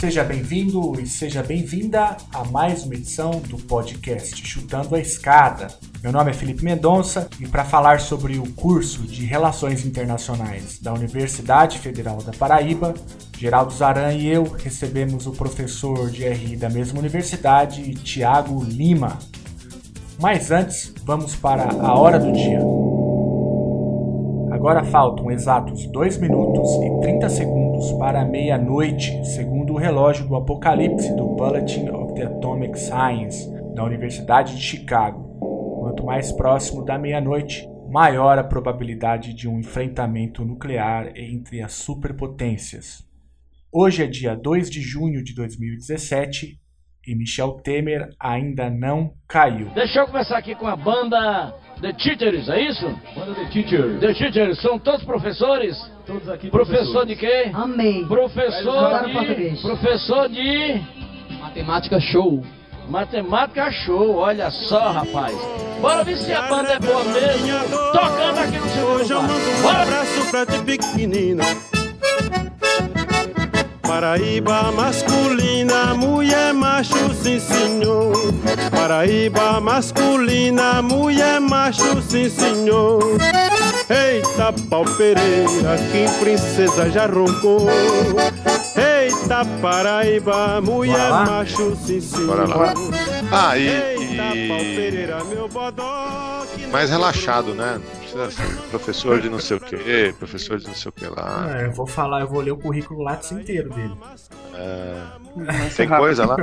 Seja bem-vindo e seja bem-vinda a mais uma edição do podcast Chutando a Escada. Meu nome é Felipe Mendonça e para falar sobre o curso de Relações Internacionais da Universidade Federal da Paraíba, Geraldo Zaran e eu recebemos o professor de RI da mesma universidade, Tiago Lima. Mas antes, vamos para a hora do dia. Agora faltam exatos 2 minutos e 30 segundos para meia-noite, segundo o relógio do Apocalipse do Bulletin of the Atomic Science da Universidade de Chicago. Quanto mais próximo da meia-noite, maior a probabilidade de um enfrentamento nuclear entre as superpotências. Hoje é dia 2 de junho de 2017 e Michel Temer ainda não caiu. Deixa eu começar aqui com a banda The Teachers, é isso? Banda The Teachers. The Teachers, são todos professores? Todos aqui Professor professores. de quê? Amei. Professor de... português. Professor de... Matemática show. Matemática show, olha só, rapaz. Bora ver se a banda é boa mesmo. Tocando aqui no segundo Hoje eu mando um Bora! abraço pra ti pequenina Paraíba masculina, mulher macho, sim senhor. Paraíba masculina, mulher macho, sim senhor. Eita pau Pereira, que princesa já roncou. Eita Paraíba, mulher macho, sim senhor. Ah, e, Eita pau e mais relaxado, né? Não precisa ser professor de não sei o que, professor de não sei o que lá. Ah, eu vou falar, eu vou ler o currículo Lattes inteiro dele. É, tem coisa lá.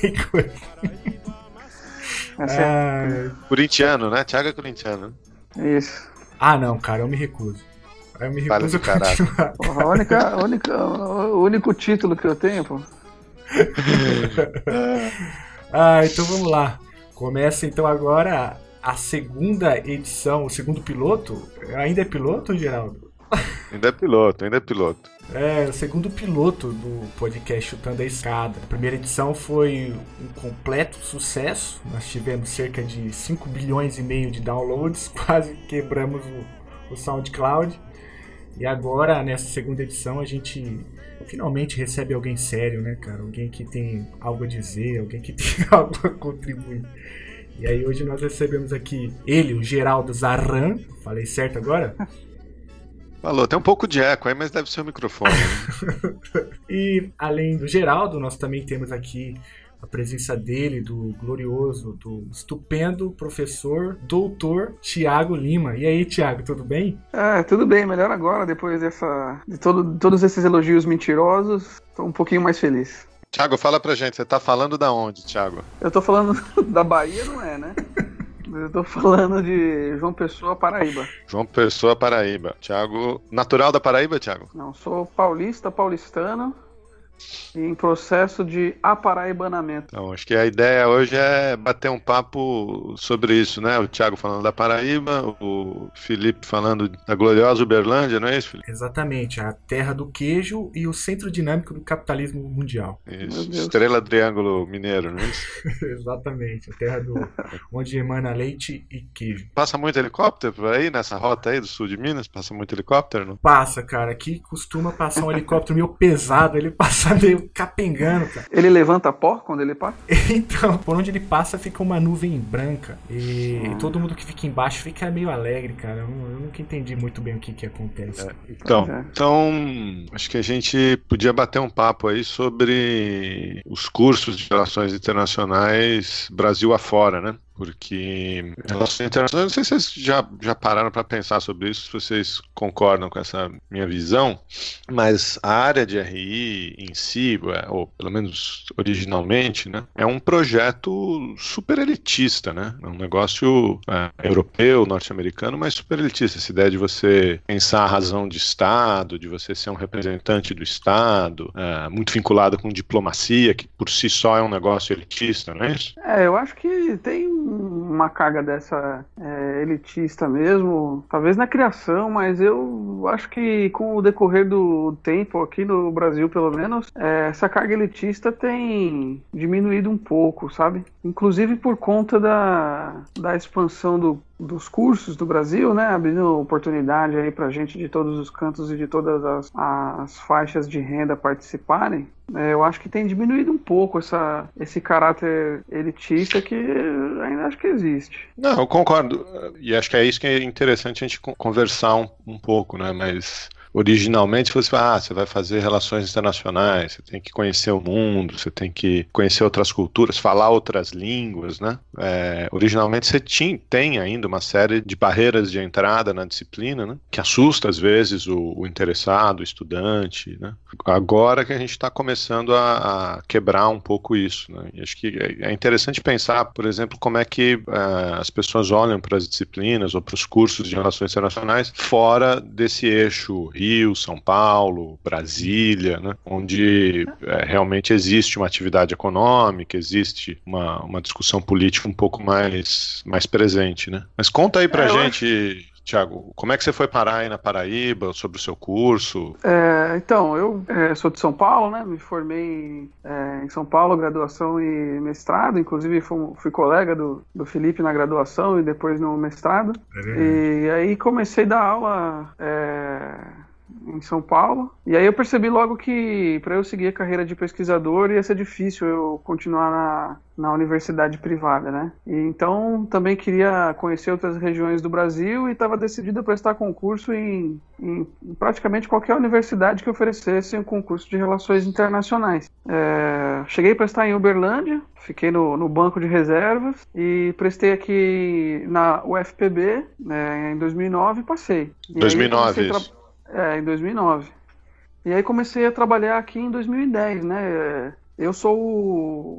Tem coisa. Ah, Corintiano, né? Thiago é corintiano. Isso. ah, não, cara, eu me recuso. Eu me recuso a continuar. Porra, a única, a única, o único título que eu tenho, pô. Ah, então vamos lá. Começa então agora a segunda edição, o segundo piloto. Ainda é piloto, Geraldo? Ainda é piloto, ainda é piloto. É, o segundo piloto do podcast Chutando a Escada. A primeira edição foi um completo sucesso. Nós tivemos cerca de 5 bilhões e meio de downloads, quase quebramos o, o SoundCloud. E agora, nessa segunda edição, a gente finalmente recebe alguém sério, né, cara? Alguém que tem algo a dizer, alguém que tem algo a contribuir. E aí hoje nós recebemos aqui ele, o Geraldo Zarran. Falei certo agora? Falou, tem um pouco de eco aí, mas deve ser o microfone. E além do Geraldo, nós também temos aqui a presença dele, do glorioso, do estupendo professor, doutor Tiago Lima. E aí, Tiago, tudo bem? É, tudo bem, melhor agora, depois dessa. de todo, todos esses elogios mentirosos. Tô um pouquinho mais feliz. Thiago, fala pra gente, você tá falando da onde, Thiago? Eu tô falando da Bahia, não é, né? Eu tô falando de João Pessoa, Paraíba. João Pessoa, Paraíba. Thiago, natural da Paraíba, Thiago? Não, sou paulista, paulistano. E em processo de aparaibanamento. Então, acho que a ideia hoje é bater um papo sobre isso, né? O Thiago falando da Paraíba, o Felipe falando da gloriosa Uberlândia, não é isso, Felipe? Exatamente, a terra do queijo e o centro dinâmico do capitalismo mundial. Isso. Estrela do Triângulo Mineiro, não é isso? Exatamente, a terra do onde emana leite e queijo. Passa muito helicóptero por aí, nessa rota aí do sul de Minas? Passa muito helicóptero, não? Passa, cara, aqui costuma passar um helicóptero meio pesado, ele passa meio capengando, cara. Ele levanta pó quando ele passa? Então, por onde ele passa fica uma nuvem branca. E todo mundo que fica embaixo fica meio alegre, cara. Eu, eu nunca entendi muito bem o que que acontece. Então, Pois é. então, acho que a gente podia bater um papo aí sobre os cursos de relações internacionais Brasil afora, né? Porque relações internacionais, não sei se vocês já, já pararam para pensar sobre isso, se vocês concordam com essa minha visão, mas a área de RI em si, é, ou pelo menos originalmente, né, é um projeto super elitista, né? É um negócio é, europeu, norte-americano, mas super elitista. Essa ideia de você pensar a razão de Estado, de você ser um representante do Estado, é, muito vinculado com diplomacia, que por si só é um negócio elitista, não é isso? É, eu acho que tem uma carga dessa é, elitista mesmo, talvez na criação, mas eu acho que com o decorrer do tempo, aqui no Brasil pelo menos, é, essa carga elitista tem diminuído um pouco, sabe? Inclusive por conta da, da expansão do, dos cursos do Brasil, né? Abrindo oportunidade aí pra gente de todos os cantos e de todas as, as faixas de renda participarem. É, eu acho que tem diminuído um pouco essa, esse caráter elitista que ainda acho que existe. Não, eu concordo. E acho que é isso que é interessante a gente conversar um, um pouco, né? Mas originalmente vai, ah, você vai fazer relações internacionais, você tem que conhecer o mundo, você tem que conhecer outras culturas, falar outras línguas, né? É, originalmente você tinha, tem ainda uma série de barreiras de entrada na disciplina, né? Que assusta às vezes o, o interessado, o estudante, né? Agora que a gente está começando a, a, quebrar um pouco isso, né? E acho que é, é interessante pensar, por exemplo, como é que uh, as pessoas olham para as disciplinas ou para os cursos de relações internacionais fora desse eixo Rio, São Paulo, Brasília, né, onde é, realmente existe uma atividade econômica, existe uma, uma discussão política um pouco mais, mais presente. Né? Mas conta aí pra é, gente. Acho... Tiago, como é que você foi parar aí na Paraíba, sobre o seu curso? É, então, eu é, sou de São Paulo, né? Me formei é, em São Paulo, graduação e mestrado. Inclusive, fui, fui, colega do, do Felipe na graduação e depois no mestrado. É e aí comecei a dar aula é, em São Paulo. E aí eu percebi logo que para eu seguir a carreira de pesquisador ia ser difícil eu continuar na, na universidade privada, né? E então também queria conhecer outras regiões do Brasil e estava decidido a prestar concurso em, em, praticamente qualquer universidade que oferecesse um concurso de relações internacionais. É, cheguei a prestar em Uberlândia, fiquei no, no, banco de reservas e prestei aqui na UFPB né, em 2009 e passei. E 2009, isso. É, em 2009. E aí comecei a trabalhar aqui em 2010, né? Eu sou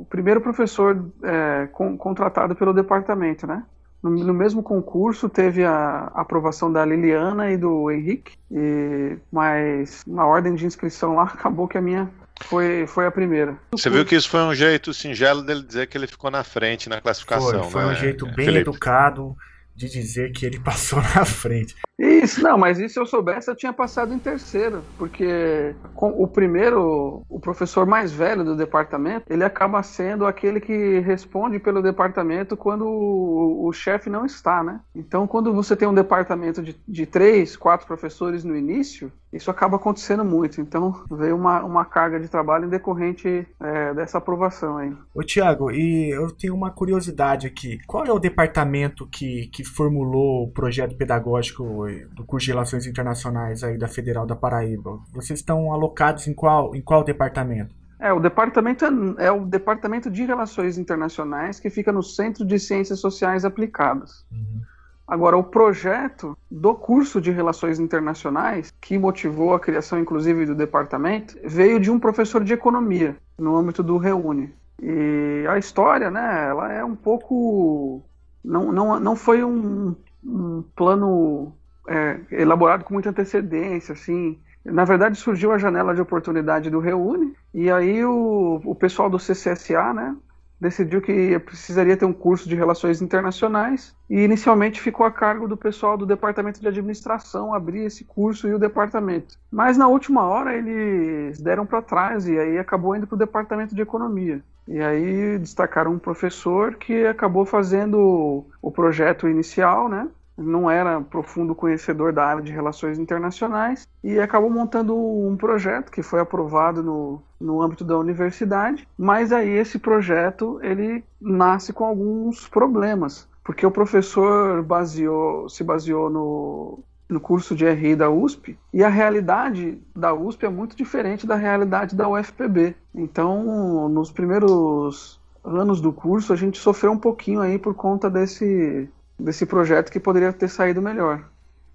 o primeiro professor é, com, contratado pelo departamento, né? No, no, mesmo concurso teve a aprovação da Liliana e do Henrique, e, mas na ordem de inscrição lá acabou que a minha foi, foi a primeira. Você viu que isso foi um jeito singelo dele dizer que ele ficou na frente na classificação, Foi, foi né? um jeito bem Felipe? educado de dizer que ele passou na frente. Isso, não, mas isso eu soubesse eu tinha passado em terceiro, porque o primeiro, o professor mais velho do departamento, ele acaba sendo aquele que responde pelo departamento quando o, o chefe não está, né? Então, quando você tem um departamento de, de três, quatro professores no início, isso acaba acontecendo muito. Então, veio uma, uma carga de trabalho decorrente é, dessa aprovação aí. Ô, Tiago, e eu tenho uma curiosidade aqui. Qual é o departamento que, que formulou o projeto pedagógico do curso de Relações Internacionais aí da Federal da Paraíba. Vocês estão alocados em qual, em qual departamento? É, o departamento é, é o departamento de Relações Internacionais que fica no Centro de Ciências Sociais Aplicadas. Uhum. Agora, o projeto do curso de Relações Internacionais, que motivou a criação, inclusive, do departamento, veio de um professor de economia, no âmbito do Reúne. E a história, né, ela é um pouco. Não, não, não foi um, um plano é, elaborado com muita antecedência, assim. Na verdade, surgiu a janela de oportunidade do Reúne, e aí o, o pessoal do CCSA, né, decidiu que precisaria ter um curso de relações internacionais e inicialmente ficou a cargo do pessoal do departamento de administração abrir esse curso e o departamento. Mas na última hora eles deram para trás e aí acabou indo para o departamento de economia. E aí destacaram um professor que acabou fazendo o projeto inicial, né? Não era profundo conhecedor da área de relações internacionais e acabou montando um projeto que foi aprovado no, no âmbito da universidade, mas aí esse projeto ele nasce com alguns problemas, porque o professor baseou, se baseou no, no curso de RI da USP e a realidade da USP é muito diferente da realidade da UFPB. Então, nos primeiros anos do curso, a gente sofreu um pouquinho aí por conta desse desse projeto que poderia ter saído melhor.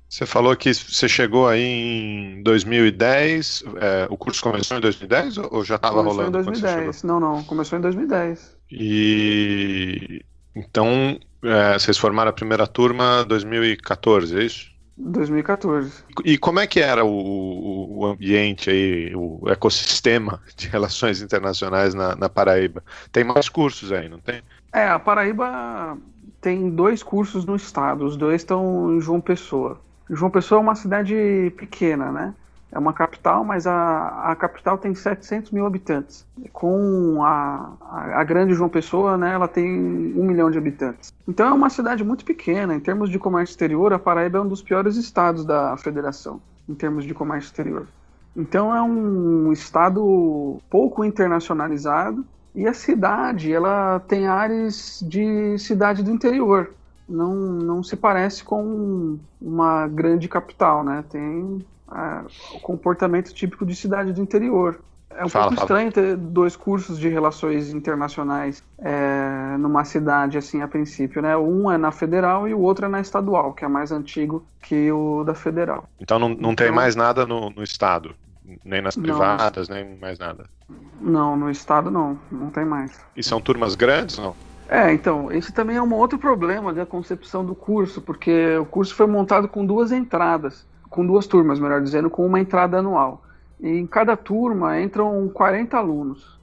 Você falou que você chegou aí em 2010, é, o curso começou em 2010 ou já estava rolando? Começou em 2010, não, não, começou em 2010. E então é, vocês formaram a primeira turma em 2014, é isso? 2014. E como é que era o, o ambiente aí, o ecossistema de relações internacionais na, na Paraíba? Tem mais cursos aí, não tem? É, a Paraíba tem dois cursos no estado, os dois estão em João Pessoa. João Pessoa é uma cidade pequena, né? É uma capital, mas a, a capital tem 700 mil habitantes. Com a, a, a, grande João Pessoa, né, ela tem um milhão de habitantes. Então é uma cidade muito pequena. Em termos de comércio exterior, a Paraíba é um dos piores estados da federação, em termos de comércio exterior. Então é um estado pouco internacionalizado e a cidade ela tem áreas de cidade do interior. Não, não se parece com uma grande capital, né? Tem é, o comportamento típico de cidade do interior. É um fala, pouco estranho ter dois cursos de relações internacionais é, numa cidade assim a princípio, né? Um é na federal e o outro é na estadual, que é mais antigo que o da federal. Então não, não então, tem mais nada no, no estado, nem nas privadas, não, nem mais nada. Não, no estado não, não tem mais. E são turmas grandes, não? É, então, esse também é um outro problema da concepção do curso, porque o curso foi montado com duas entradas com duas turmas, melhor dizendo, com uma entrada anual. E em cada turma entram 40 alunos.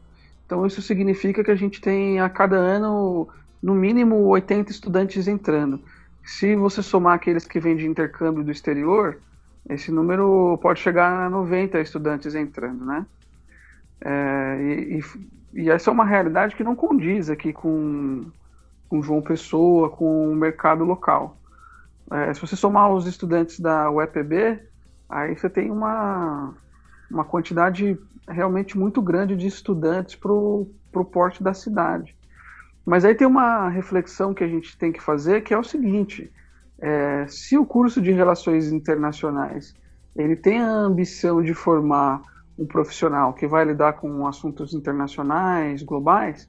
Então isso significa que a gente tem a cada ano no mínimo 80 estudantes entrando. Se você somar aqueles que vêm de intercâmbio do exterior, esse número pode chegar a 90 estudantes entrando, né? É, e, e, e, essa é uma realidade que não condiz aqui com, com João Pessoa, com o mercado local. É, se você somar os estudantes da UEPB, aí você tem uma, uma quantidade realmente muito grande de estudantes para o porte da cidade. Mas aí tem uma reflexão que a gente tem que fazer, que é o seguinte: é, se o curso de Relações Internacionais ele tem a ambição de formar um profissional que vai lidar com assuntos internacionais, globais,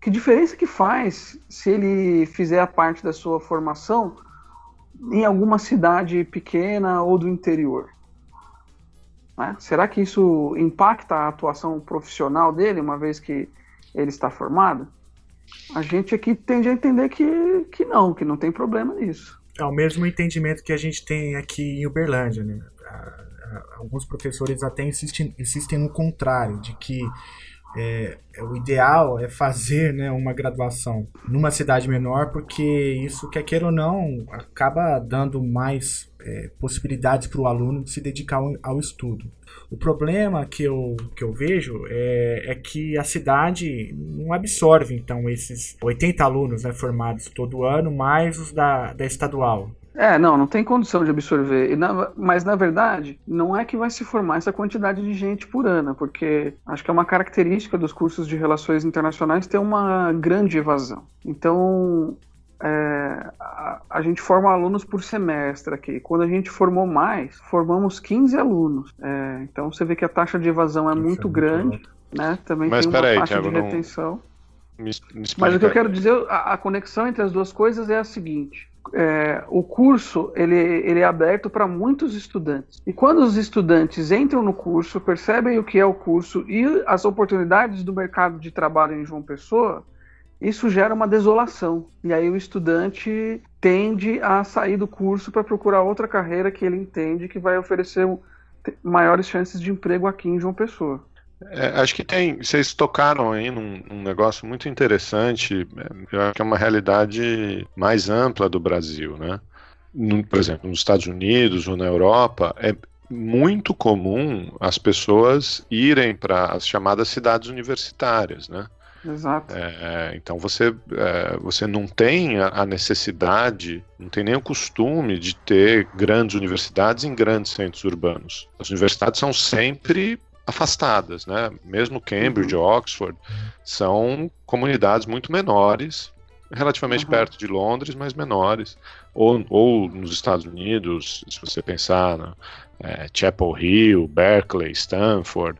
que diferença que faz se ele fizer a parte da sua formação em alguma cidade pequena ou do interior. Né? Será que isso impacta a atuação profissional dele, uma vez que ele está formado? A gente aqui tende a entender que, que não, que não tem problema nisso. É o mesmo entendimento que a gente tem aqui em Uberlândia. Né? Alguns professores até insistem, insistem no contrário, de que é, o ideal é fazer né, uma graduação numa cidade menor, porque isso, quer queira ou não, acaba dando mais é, possibilidades para o aluno de se dedicar ao, ao, estudo. O problema que eu, que eu vejo é, é, que a cidade não absorve, então, esses 80 alunos né, formados todo ano, mais os da, da estadual. É, não, não tem condição de absorver. Na, mas, na verdade, não é que vai se formar essa quantidade de gente por ano, porque acho que é uma característica dos cursos de relações internacionais ter uma grande evasão. Então, é, a, a, gente forma alunos por semestre aqui. Quando a gente formou mais, formamos 15 alunos. É, então, você vê que a taxa de evasão é Isso muito é grande. né? Também mas, tem uma aí, taxa Thiago, de retenção. Não... Me, me mas o que eu quero dizer, a, a conexão entre as duas coisas é a seguinte é, o curso ele, ele é aberto para muitos estudantes. E quando os estudantes entram no curso, percebem o que é o curso e as oportunidades do mercado de trabalho em João Pessoa, isso gera uma desolação. E aí o estudante tende a sair do curso para procurar outra carreira que ele entende que vai oferecer maiores chances de emprego aqui em João Pessoa. É, acho que tem. Vocês tocaram aí num, num, negócio muito interessante. Eu acho que é uma realidade mais ampla do Brasil, né? No, por exemplo, nos Estados Unidos ou na Europa, é muito comum as pessoas irem para as chamadas cidades universitárias, né? Exato. É, então você, é, você não tem a necessidade, não tem nem o costume de ter grandes universidades em grandes centros urbanos. As universidades são sempre afastadas, né? Mesmo Cambridge, uhum. Oxford, são comunidades muito menores, relativamente uhum. perto de Londres, mas menores. Ou, ou nos Estados Unidos, se você pensar na é, Chapel Hill, Berkeley, Stanford,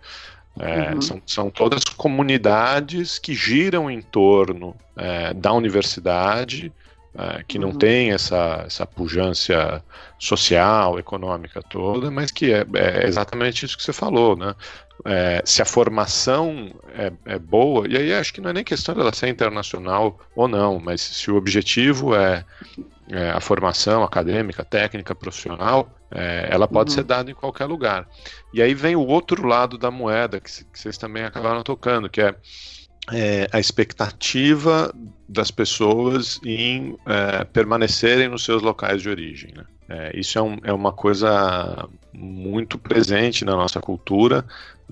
é, uhum. são, são todas comunidades que giram em torno é, da universidade, é, que não uhum. tem essa, essa pujança social, econômica toda, mas que é, é exatamente isso que você falou, né? É, se a formação é, é, boa, e aí acho que não é nem questão dela ser internacional ou não, mas se o objetivo é, é a formação acadêmica, técnica, profissional, é, ela pode uhum. ser dada em qualquer lugar. E aí vem o outro lado da moeda, que, que vocês também acabaram tocando, que é é, a expectativa das pessoas em é, permanecerem nos seus locais de origem. Né? É, isso é, um, é uma coisa muito presente na nossa cultura,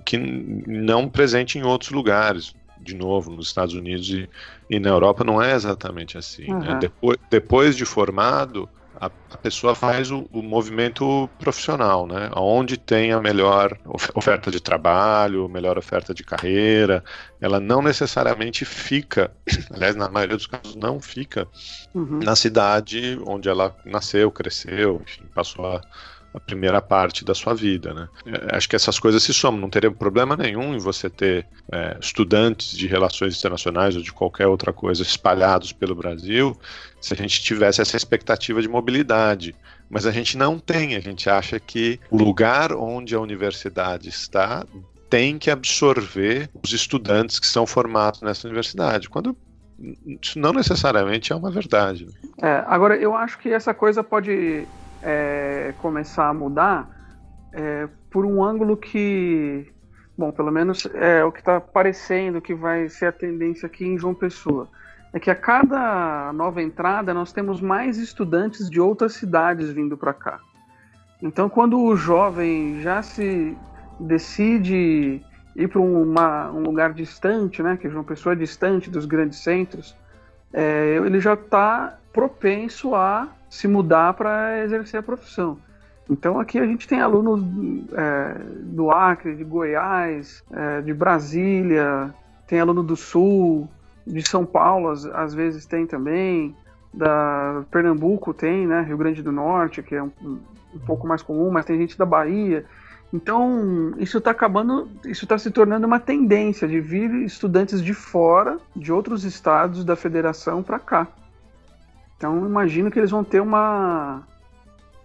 que não presente em outros lugares. De novo, nos Estados Unidos e, e na Europa não é exatamente assim. Uhum. Né? Depois, depois de formado, a, a pessoa faz o, o, movimento profissional, né? Onde tem a melhor oferta de trabalho, melhor oferta de carreira. Ela não necessariamente fica, aliás, na maioria dos casos, não fica uhum. na cidade onde ela nasceu, cresceu, enfim, passou a a primeira parte da sua vida, né? É, acho que essas coisas se somam. Não teria problema nenhum em você ter é, estudantes de relações internacionais ou de qualquer outra coisa espalhados pelo Brasil, se a gente tivesse essa expectativa de mobilidade. Mas a gente não tem. A gente acha que o lugar onde a universidade está tem que absorver os estudantes que são formados nessa universidade. Quando isso não necessariamente é uma verdade. É, agora, eu acho que essa coisa pode é, começar a mudar é, por um ângulo que, bom, pelo menos é o que está parecendo que vai ser a tendência aqui em João Pessoa. É que a cada nova entrada nós temos mais estudantes de outras cidades vindo para cá. Então, quando o jovem já se decide ir para um lugar distante, né, que João Pessoa é distante dos grandes centros, é, ele já está propenso a se mudar para exercer a profissão. Então aqui a gente tem alunos é, do Acre, de Goiás, é, de Brasília, tem aluno do Sul, de São Paulo às, às, vezes tem também, da Pernambuco tem, né, Rio Grande do Norte, que é um, um pouco mais comum, mas tem gente da Bahia. Então isso está acabando, isso está se tornando uma tendência de vir estudantes de fora, de outros estados da federação para cá. Então imagino que eles vão ter uma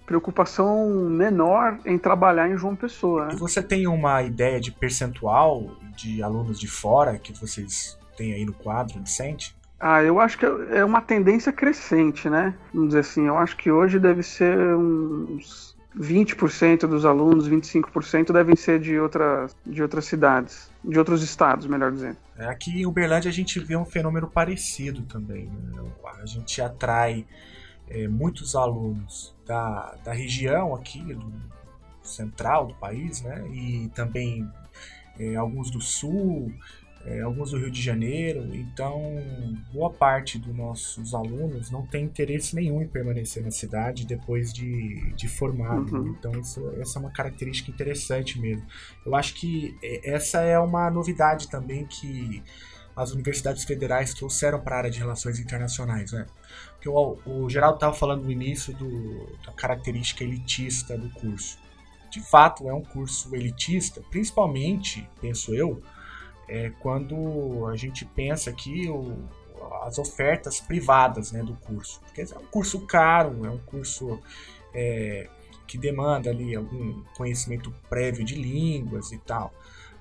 preocupação menor em trabalhar em João Pessoa. Né? Você tem uma ideia de percentual de alunos de fora que vocês têm aí no quadro decente? Ah, eu acho que é uma tendência crescente, né? Vamos dizer assim, eu acho que hoje deve ser uns 20% dos alunos, 25% devem ser de outras, de outras cidades, de outros estados, melhor dizendo. É, aqui em Uberlândia a gente vê um fenômeno parecido também. Né? A gente atrai é, muitos alunos da, da região aqui, do central do país, né? E também é, alguns do sul, é, alguns do Rio de Janeiro, então boa parte dos nossos alunos não tem interesse nenhum em permanecer na cidade depois de, de formado. Uhum. Então isso, essa é uma característica interessante mesmo. Eu acho que é, essa é uma novidade também que as universidades federais trouxeram para a área de relações internacionais, né? Porque o, o Geraldo estava falando no início do, da característica elitista do curso. De fato, é um curso elitista, principalmente, penso eu, é quando a gente pensa aqui o, as ofertas privadas né, do curso. Porque é um curso caro, é um curso é, que demanda ali algum conhecimento prévio de línguas e tal.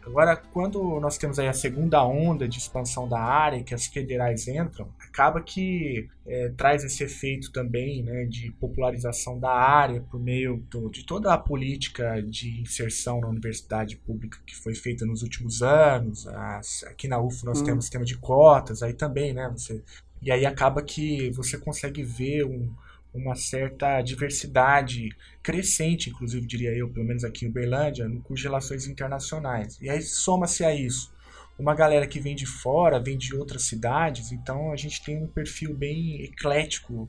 Agora, quando nós temos aí a segunda onda de expansão da área, que as federais entram, acaba que é, traz esse efeito também né, de popularização da área por meio do, de toda a política de inserção na universidade pública que foi feita nos últimos anos. As, aqui na UF nós hum. temos sistema de cotas, aí também, né? Você, e aí acaba que você consegue ver um, uma certa diversidade crescente, inclusive diria eu, pelo menos aqui em Uberlândia, no curso de Relações Internacionais. E aí soma-se a isso uma galera que vem de fora, vem de outras cidades, então a gente tem um perfil bem eclético,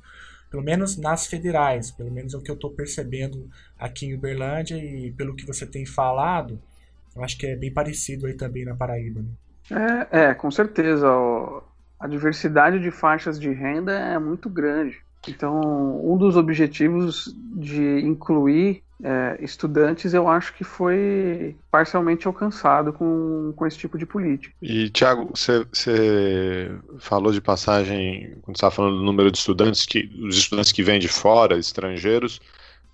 pelo menos nas federais, pelo menos é o que eu estou percebendo aqui em Uberlândia e pelo que você tem falado, eu acho que é bem parecido aí também na Paraíba. Né? É, é, com certeza. A diversidade de faixas de renda é muito grande. Então, um dos objetivos de incluir é, estudantes, eu acho que foi parcialmente alcançado com, com esse tipo de política. E, Tiago, você falou de passagem, quando você estava falando do número de estudantes, que os estudantes que vêm de fora, estrangeiros,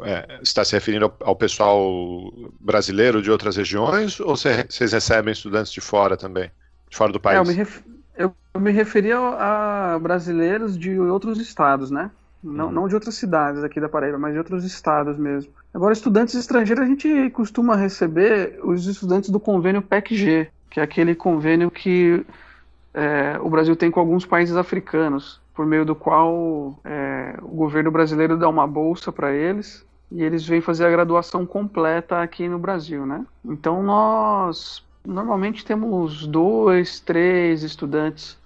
é, está se referindo ao, ao, pessoal brasileiro de outras regiões ou vocês recebem estudantes de fora também? De fora do país? É, eu, me ref, eu, me referia a brasileiros de outros estados, né? Não, uhum. não de outras cidades aqui da Paraíba, mas de outros estados mesmo. Agora, estudantes estrangeiros, a gente costuma receber os estudantes do convênio PEC-G, que é aquele convênio que é, o Brasil tem com alguns países africanos. por meio do qual é, o governo brasileiro dá uma bolsa para eles e eles vêm fazer a graduação completa aqui no Brasil, né? Então nós normalmente temos dois, três estudantes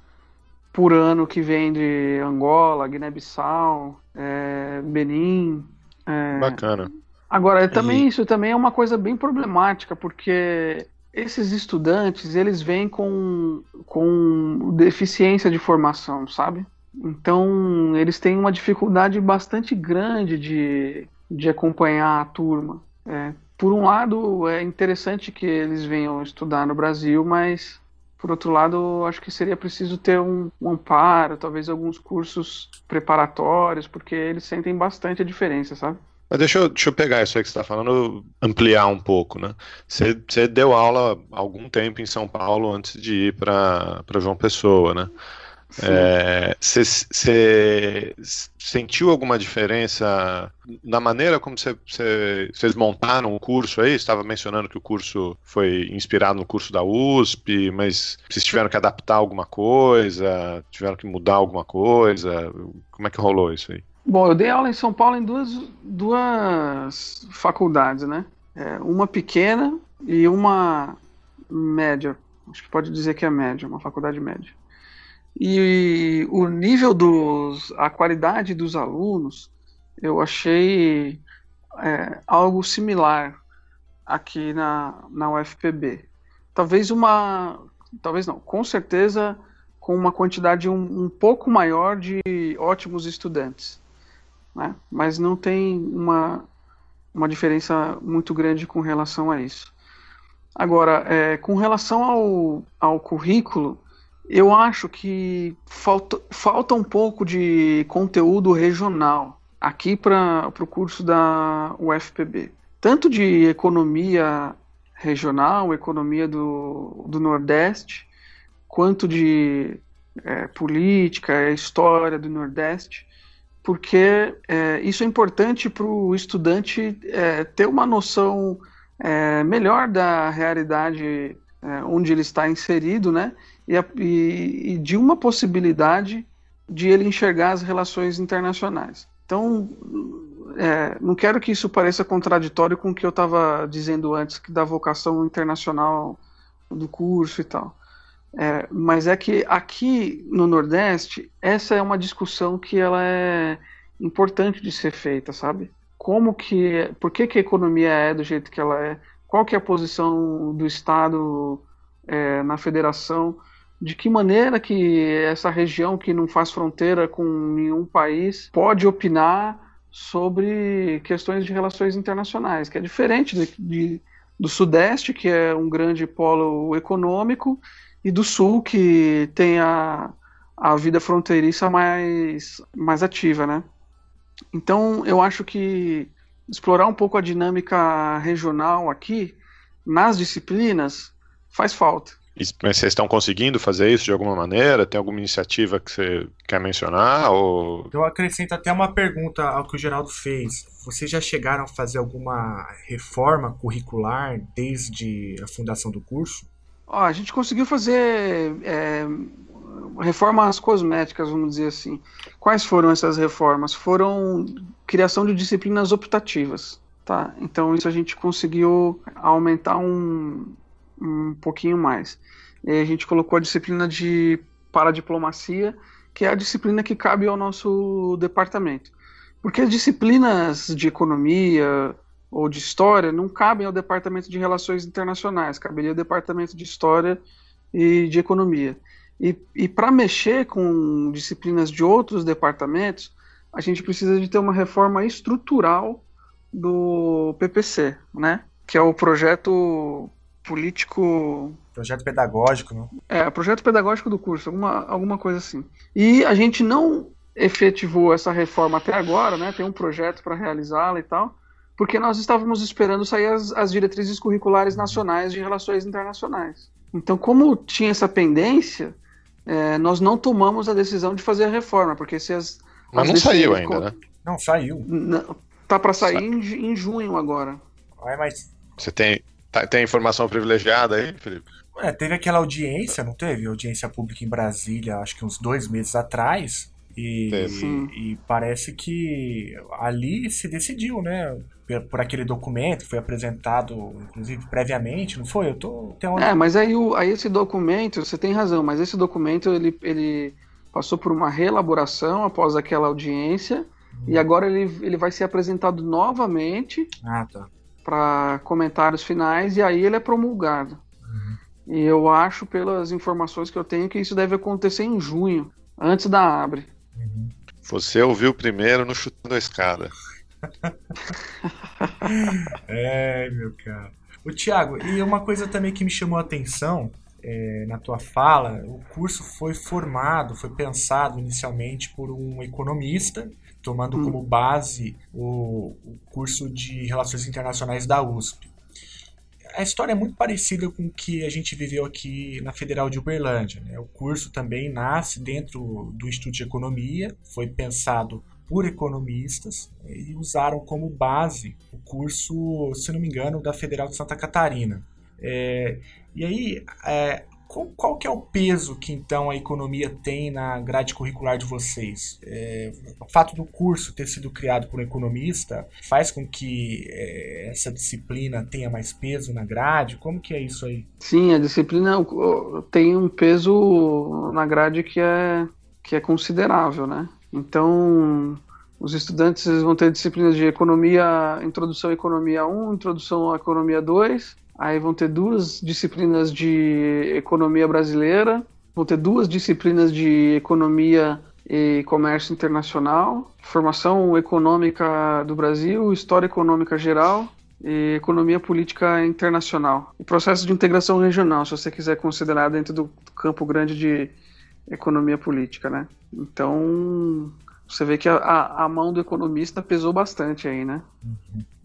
por ano que vêm de Angola, Guiné-Bissau, é, Benin. É... Bacana. Agora, também e... isso também é uma coisa bem problemática, porque esses estudantes eles vêm com, com deficiência de formação, sabe? Então, eles têm uma dificuldade bastante grande de, de acompanhar a turma. É, por um lado, é interessante que eles venham estudar no Brasil, mas, por outro lado, acho que seria preciso ter um, um amparo, talvez alguns cursos preparatórios, porque eles sentem bastante a diferença, sabe? Mas deixa eu, deixa eu pegar isso aí que você está falando, ampliar um pouco, né? Você, você deu aula algum tempo em São Paulo antes de ir para João Pessoa, né? Você é, sentiu alguma diferença na maneira como vocês montaram o curso aí? Estava mencionando que o curso foi inspirado no curso da USP, mas vocês tiveram que adaptar alguma coisa? Tiveram que mudar alguma coisa? Como é que rolou isso aí? Bom, eu dei aula em São Paulo em duas, duas faculdades, né? É, uma pequena e uma média. Acho que pode dizer que é média, uma faculdade média. E o nível dos. a qualidade dos alunos, eu achei é, algo similar aqui na, na UFPB. Talvez uma. Talvez não, com certeza com uma quantidade um, um pouco maior de ótimos estudantes. Né? Mas não tem uma, uma diferença muito grande com relação a isso. Agora, é, com relação ao, ao currículo, eu acho que falta, falta um pouco de conteúdo regional aqui para o curso da UFPB. Tanto de economia regional, economia do, do Nordeste, quanto de é, política, história do Nordeste, porque é, isso é importante para o estudante é, ter uma noção é, melhor da realidade é, onde ele está inserido, né? e, e, e de uma possibilidade de ele enxergar as relações internacionais. Então, é, não quero que isso pareça contraditório com o que eu estava dizendo antes, que da vocação internacional do curso e tal. É, mas é que aqui no Nordeste, essa é uma discussão que ela é importante de ser feita, sabe? Como que, por que, que a economia é do jeito que ela é? Qual que é a posição do Estado é, na federação? de que maneira que essa região que não faz fronteira com nenhum país pode opinar sobre questões de relações internacionais, que é diferente de, de, do Sudeste, que é um grande polo econômico, e do Sul, que tem a, a vida fronteiriça mais, mais ativa, né? Então, eu acho que explorar um pouco a dinâmica regional aqui, nas disciplinas, faz falta. Mas vocês estão conseguindo fazer isso de alguma maneira? Tem alguma iniciativa que você quer mencionar? Ou... Eu acrescento até uma pergunta ao que o Geraldo fez. Vocês já chegaram a fazer alguma reforma curricular desde a fundação do curso? Ó, a gente conseguiu fazer é, reformas cosméticas, vamos dizer assim. Quais foram essas reformas? Foram criação de disciplinas optativas. Tá? Então isso a gente conseguiu aumentar um, um pouquinho mais. E a gente colocou a disciplina de paradiplomacia, que é a disciplina que cabe ao nosso departamento. Porque as disciplinas de economia ou de história não cabem ao departamento de relações internacionais, caberia ao departamento de história e de economia. E, e para mexer com disciplinas de outros departamentos, a gente precisa de ter uma reforma estrutural do PPC, né? Que é o projeto político. Projeto pedagógico, não? É, projeto pedagógico do curso, alguma, alguma coisa assim. E a gente não efetivou essa reforma até agora, né? Tem um projeto para realizá-la e tal, porque nós estávamos esperando sair as, as diretrizes curriculares nacionais de relações internacionais. Então, como tinha essa pendência, é, nós não tomamos a decisão de fazer a reforma, porque se as. Mas as não saiu ainda, né? Não, saiu. Não, tá para sair em, em junho agora. Ai, mas... Você tem, Tá, tem informação privilegiada aí, Felipe? É, teve aquela audiência, não teve? Audiência pública em Brasília, acho que uns dois meses atrás. E, e, e, parece que ali se decidiu, né? Por aquele documento que foi apresentado, inclusive, previamente, não foi? Eu tô. Onde... É, mas aí, o, aí esse documento, você tem razão, mas esse documento ele, ele passou por uma reelaboração após aquela audiência hum. e agora ele, ele vai ser apresentado novamente ah, tá. para comentários finais e aí ele é promulgado. Uhum. E eu acho, pelas informações que eu tenho, que isso deve acontecer em junho, antes da Abre. Uhum. Você ouviu primeiro no Chutando a Escada. é, meu cara. O Thiago, e uma coisa também que me chamou a atenção é, na tua fala, o curso foi formado, foi pensado inicialmente por um economista, tomando hum. como base o, o curso de Relações Internacionais da USP a história é muito parecida com o que a gente viveu aqui na Federal de Uberlândia. Né? O curso também nasce dentro do Instituto de Economia, foi pensado por economistas e usaram como base o curso, se não me engano, da Federal de Santa Catarina. É, e aí, é, qual, qual, que é o peso que então a economia tem na grade curricular de vocês? É, o fato do curso ter sido criado por um economista faz com que é, essa disciplina tenha mais peso na grade? Como que é isso aí? Sim, a disciplina tem um peso na grade que é, que é considerável, né? Então, os estudantes vão ter disciplinas de economia, introdução à economia 1, introdução à economia 2, Aí vão ter duas disciplinas de economia brasileira, vão ter duas disciplinas de economia e comércio internacional, formação econômica do Brasil, história econômica geral e economia política internacional. E processo de integração regional, se você quiser considerar dentro do campo grande de economia política, né? Então, você vê que a, a mão do economista pesou bastante aí, né?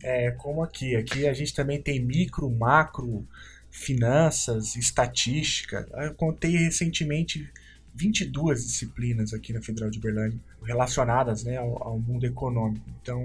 É, como aqui. Aqui a gente também tem micro, macro, finanças, estatística. Eu contei recentemente 22 disciplinas aqui na Federal de Uberlândia relacionadas né, ao, ao mundo econômico. Então,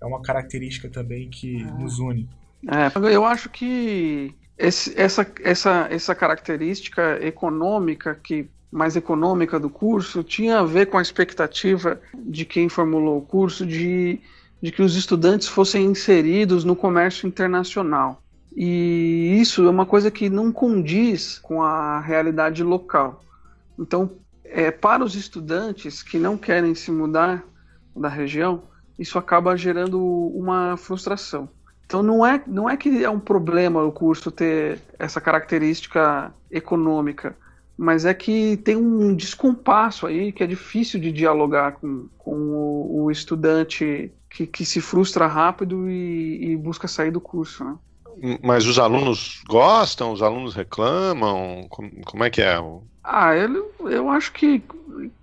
é uma característica também que ah. nos une. É, eu acho que esse, essa, essa, essa característica econômica que mais econômica do curso tinha a ver com a expectativa de quem formulou o curso de de que os estudantes fossem inseridos no comércio internacional. E isso é uma coisa que não condiz com a realidade local. Então, é, para os estudantes que não querem se mudar da região, isso acaba gerando uma frustração. Então não é, não é que é um problema o curso ter essa característica econômica, mas é que tem um descompasso aí que é difícil de dialogar com, com o, o estudante que, que se frustra rápido e, e busca sair do curso, né? Mas os alunos gostam, os alunos reclamam, como, como é que é? Ah, eu, eu acho que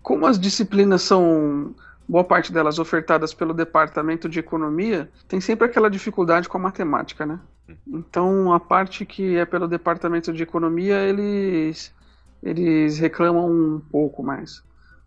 como as disciplinas são boa parte delas ofertadas pelo departamento de economia, tem sempre aquela dificuldade com a matemática, né? Então a parte que é pelo departamento de economia, eles eles reclamam um pouco mais.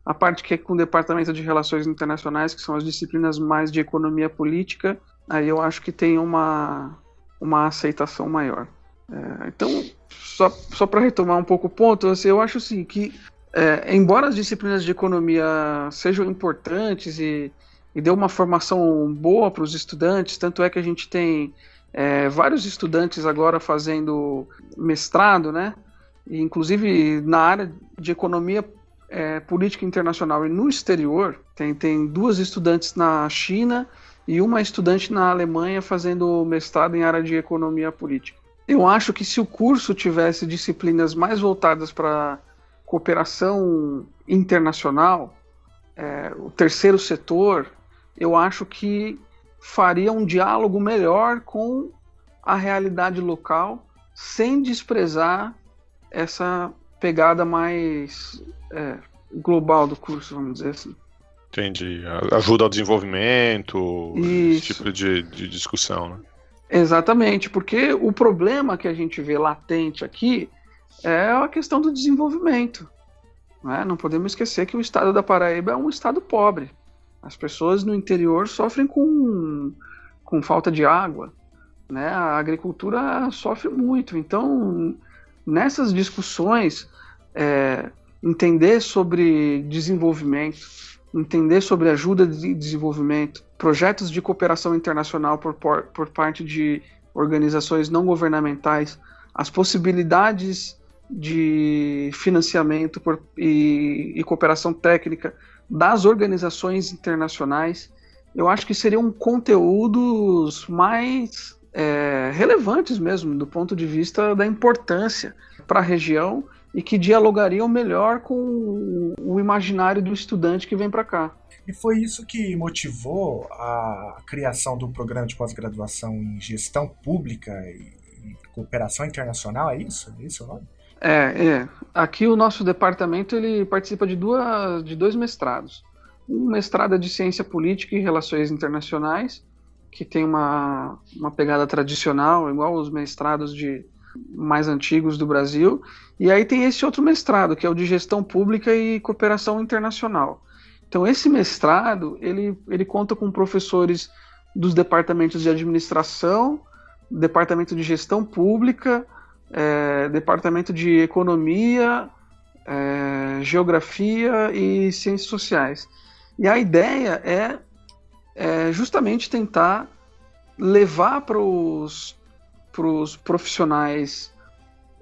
A parte que é com o Departamento de Relações Internacionais, que são as disciplinas mais de economia política, aí eu acho que tem uma, uma aceitação maior. É, então, só, só para retomar um pouco o ponto, assim, eu acho assim, que, é, embora as disciplinas de economia sejam importantes e, e dê uma formação boa para os estudantes, tanto é que a gente tem é, vários estudantes agora fazendo mestrado, né? E, inclusive na área de economia é, política internacional e no exterior, tem, tem duas estudantes na China e uma estudante na Alemanha fazendo mestrado em área de economia política. Eu acho que se o curso tivesse disciplinas mais voltadas para cooperação internacional, é, o terceiro setor, eu acho que faria um diálogo melhor com a realidade local, sem desprezar essa pegada mais é, global do curso, vamos dizer assim. Entendi. Ajuda ao desenvolvimento, Isso. esse tipo de, de discussão, né? Exatamente, porque o problema que a gente vê latente aqui é a questão do desenvolvimento. Né? Não podemos esquecer que o estado da Paraíba é um estado pobre. As pessoas no interior sofrem com, com falta de água. Né? A agricultura sofre muito. Então, nessas discussões, é, entender sobre desenvolvimento, entender sobre ajuda de desenvolvimento, projetos de cooperação internacional por, por, por parte de organizações não governamentais, as possibilidades de financiamento por, e, e cooperação técnica das organizações internacionais, eu acho que seriam conteúdos mais é, relevantes mesmo, do ponto de vista da importância para a região e que dialogariam melhor com o imaginário do estudante que vem para cá. E foi isso que motivou a criação do programa de pós-graduação em gestão pública e cooperação internacional, é isso? É isso o nome? É, é. Aqui o nosso departamento ele participa de, duas, de dois mestrados. Um mestrado é de ciência política e relações internacionais, que tem uma, uma pegada tradicional, igual os mestrados de mais antigos do Brasil. E aí tem esse outro mestrado, que é o de gestão pública e cooperação internacional. Então, esse mestrado, ele, ele conta com professores dos departamentos de administração, departamento de gestão pública, é, departamento de economia, é, geografia e ciências sociais. E a ideia é, é justamente tentar levar para os profissionais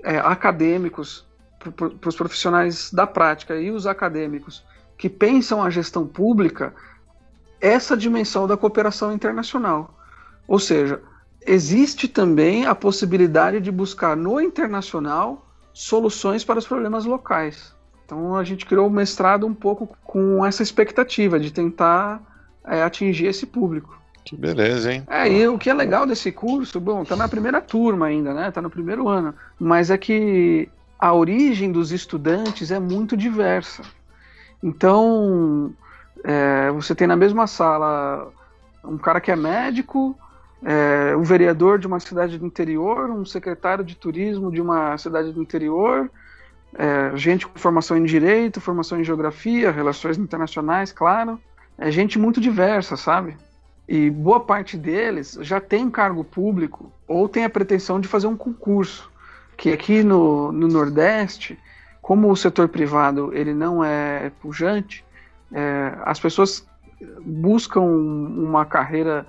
é, acadêmicos, para os profissionais da prática e os acadêmicos que pensam a gestão pública essa dimensão da cooperação internacional. Ou seja, existe também a possibilidade de buscar no internacional soluções para os problemas locais. Então a gente criou o mestrado um pouco com essa expectativa de tentar é, atingir esse público. Que beleza, hein? É, e o que é legal desse curso, bom, tá na primeira turma ainda, né? Tá no primeiro ano, mas é que a origem dos estudantes é muito diversa. Então, é, você tem na mesma sala um cara que é médico, é, um vereador de uma cidade do interior, um secretário de turismo de uma cidade do interior, é, gente com formação em direito, formação em geografia, relações internacionais, claro. É gente muito diversa, sabe? E boa parte deles já tem cargo público ou tem a pretensão de fazer um concurso. Que aqui no, no Nordeste, como o setor privado ele não é pujante, é, as pessoas buscam uma carreira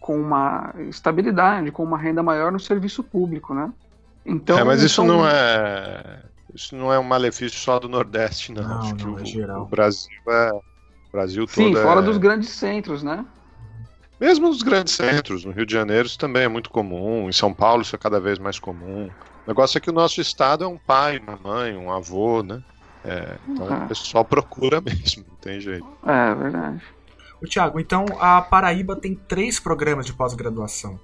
com uma estabilidade, com uma renda maior no serviço público, né? Então, é, mas isso então... não é isso não é um malefício só do Nordeste, não. não Acho não, que é o, geral. o Brasil é o Brasil Sim, todo fora é... dos grandes centros, né? Mesmo nos grandes centros, no Rio de Janeiro isso também é muito comum, em São Paulo isso é cada vez mais comum. O negócio é que o nosso estado é um pai, uma mãe, um avô, né? É, então uhum. o pessoal procura mesmo, não tem jeito. É, verdade. O Tiago, então a Paraíba tem três programas de pós-graduação.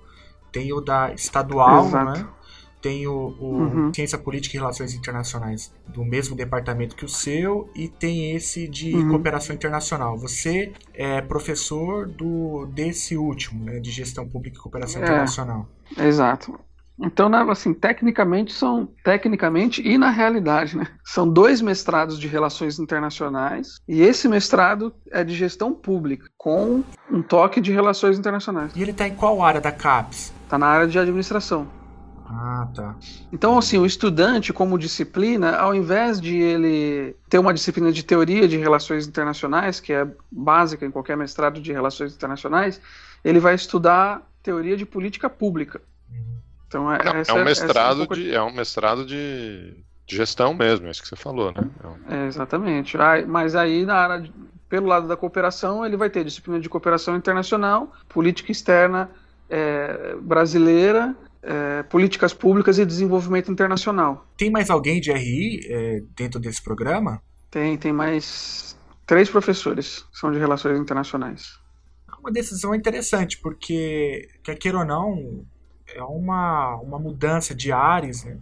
Tem o da estadual, Exato. né? Tem o, o Uhum. Ciência Política e Relações Internacionais do mesmo departamento que o seu e tem esse de Uhum. Cooperação Internacional. Você é professor do desse último, né? De Gestão Pública e Cooperação É. Internacional. Exato. Então, né, assim, tecnicamente são tecnicamente e na realidade, né, são dois mestrados de relações internacionais e esse mestrado é de gestão pública com um toque de relações internacionais. E ele tá em qual área da CAPES? Tá na área de administração. Ah, tá. Então, assim, o estudante, como disciplina, ao invés de ele ter uma disciplina de teoria de relações internacionais, que é básica em qualquer mestrado de relações internacionais, ele vai estudar teoria de política pública. Então, é, Não, essa, é um essa mestrado pouco- de é um mestrado de, de gestão mesmo, é isso que você falou, né? É um- É, exatamente. Aí- Mas aí, na área de- pelo lado da cooperação, ele vai ter disciplina de cooperação internacional, política externa é, brasileira, é, políticas públicas e desenvolvimento internacional. Tem mais alguém de RI é, dentro desse programa? Tem, tem mais três professores que são de relações internacionais. É uma decisão interessante, porque, quer queira ou não, é uma, uma mudança de áreas, né?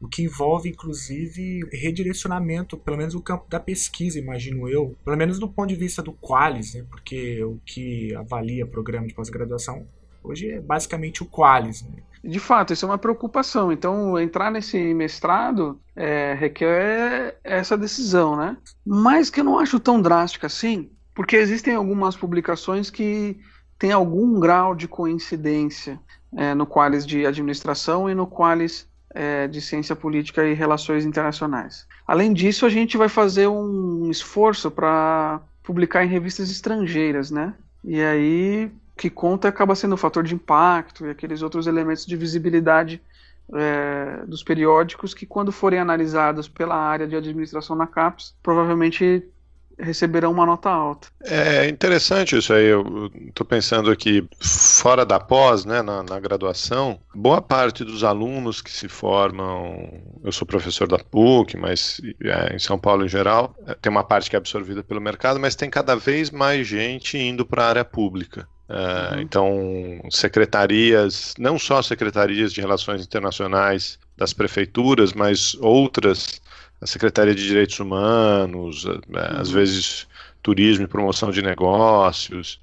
o que envolve, inclusive, redirecionamento, pelo menos no campo da pesquisa, imagino eu, pelo menos do ponto de vista do Qualis, né? porque o que avalia programa de pós-graduação hoje é basicamente o Qualis. Né? De fato, isso é uma preocupação. Então, entrar nesse mestrado é, requer essa decisão, né? Mas que eu não acho tão drástica assim, porque existem algumas publicações que têm algum grau de coincidência é, no Qualis de administração e no Qualis é, de ciência política e relações internacionais. Além disso, a gente vai fazer um esforço para publicar em revistas estrangeiras, né? E aí que conta acaba sendo o fator de impacto e aqueles outros elementos de visibilidade é, dos periódicos que, quando forem analisados pela área de administração na CAPES, provavelmente receberão uma nota alta. É interessante isso aí. Eu estou pensando aqui, fora da pós, né, na, na, graduação, boa parte dos alunos que se formam. Eu sou professor da PUC, mas é, em São Paulo em geral, é, tem uma parte que é absorvida pelo mercado, mas tem cada vez mais gente indo para a área pública. Uh, uhum. Então, secretarias, não só secretarias de relações internacionais das prefeituras, mas outras a Secretaria de Direitos Humanos, uhum. às vezes turismo e promoção de negócios.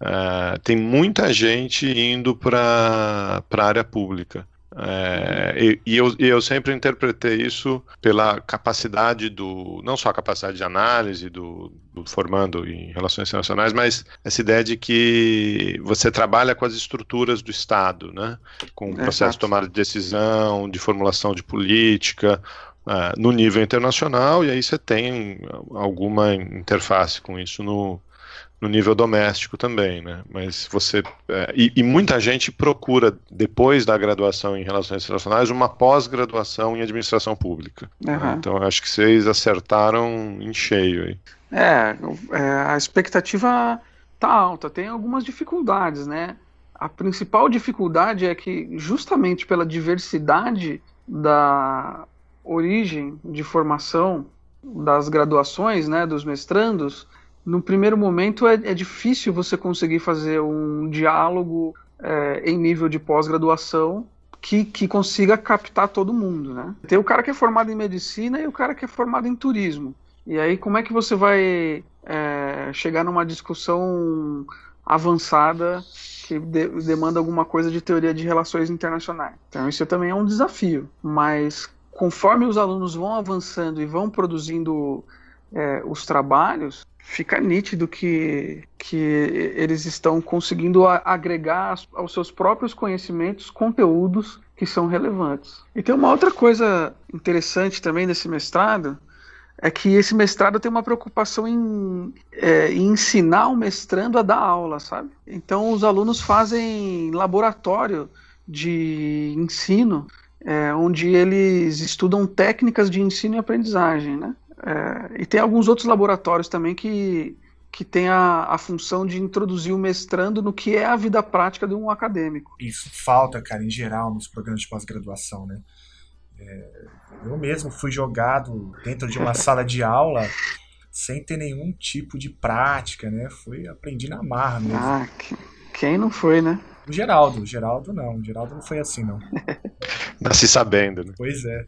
Uh, tem muita gente indo para a área pública. É, e, e, eu, eu, sempre interpretei isso pela capacidade do, não só a capacidade de análise do, do, formando em relações internacionais, mas essa ideia de que você trabalha com as estruturas do Estado, né? com o processo de tomada de decisão, de formulação de política, uh, no nível internacional, e aí você tem alguma interface com isso no, no nível doméstico também, né? Mas você é, e, e, muita gente procura depois da graduação em relações internacionais uma pós-graduação em administração pública. Uhum. Né? Então acho que vocês acertaram em cheio aí. É, é, a expectativa tá alta. Tem algumas dificuldades, né? A principal dificuldade é que justamente pela diversidade da origem de formação das graduações, né, dos mestrandos, no primeiro momento é, é difícil você conseguir fazer um diálogo é, em nível de pós-graduação que, que consiga captar todo mundo, né? Tem o cara que é formado em medicina e o cara que é formado em turismo. E aí como é que você vai é, chegar numa discussão avançada que de, demanda alguma coisa de teoria de relações internacionais? Então isso também é um desafio, mas conforme os alunos vão avançando e vão produzindo é, os trabalhos, fica nítido que, que eles estão conseguindo agregar aos seus próprios conhecimentos conteúdos que são relevantes. E tem uma outra coisa interessante também desse mestrado, é que esse mestrado tem uma preocupação em, é, em, ensinar o mestrando a dar aula, sabe? Então os alunos fazem laboratório de ensino é, onde eles estudam técnicas de ensino e aprendizagem, né? É, e tem alguns outros laboratórios também que, que tem a, a função de introduzir o mestrando no que é a vida prática de um acadêmico. Isso falta, cara, em geral, nos programas de pós-graduação, né? É, eu mesmo fui jogado dentro de uma sala de aula sem ter nenhum tipo de prática, né? Fui aprendi na marra mesmo. Ah, quem não foi, né? O Geraldo, o Geraldo não, o Geraldo não foi assim, não. Nasci sabendo, né? Pois é.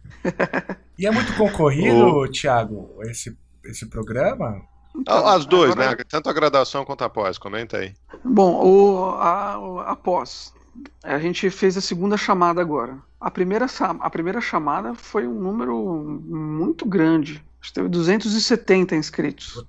E é muito concorrido, o... Thiago, esse, esse programa? Então, As duas, agora... né? Tanto a graduação quanto a pós, comenta aí. Bom, o, a, a pós. A gente fez a segunda chamada agora. A primeira, a primeira chamada foi um número muito grande. A gente teve 270 inscritos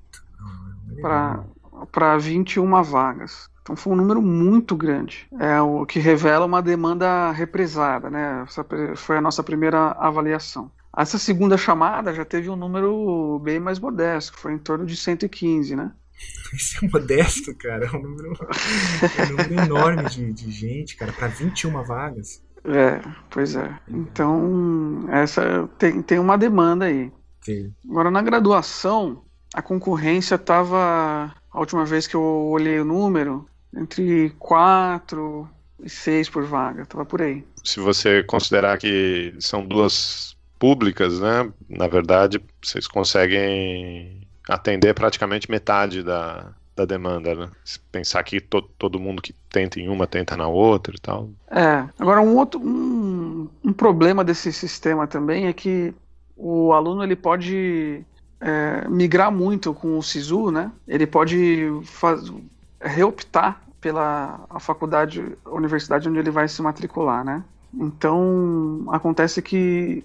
para 21 vagas. Então foi um número muito grande, é o que revela uma demanda represada, né? Essa foi a nossa primeira avaliação. Essa segunda chamada já teve um número bem mais modesto, foi em torno de 115, né? Isso é modesto, cara. É um número, é um número enorme de, de gente, cara, para 21 vagas. É, pois é. Então, essa tem, tem uma demanda aí. Sim. Agora, na graduação, a concorrência estava. A última vez que eu olhei o número, entre 4 e 6 por vaga, tava por aí. Se você considerar que são duas públicas, né, na verdade, vocês conseguem atender praticamente metade da, da demanda, né? Se pensar que to, todo mundo que tenta em uma tenta na outra e tal. É. Agora um outro um, um problema desse sistema também é que o aluno ele pode é, migrar muito com o SISU, né? Ele pode reoptar pela a faculdade, a universidade onde ele vai se matricular, né? Então acontece que